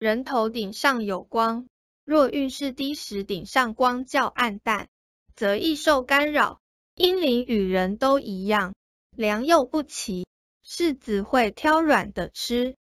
人头顶上有光若运势低时顶上光较暗淡则易受干扰。阴灵与人都一样良莠不齐柿子会挑软的吃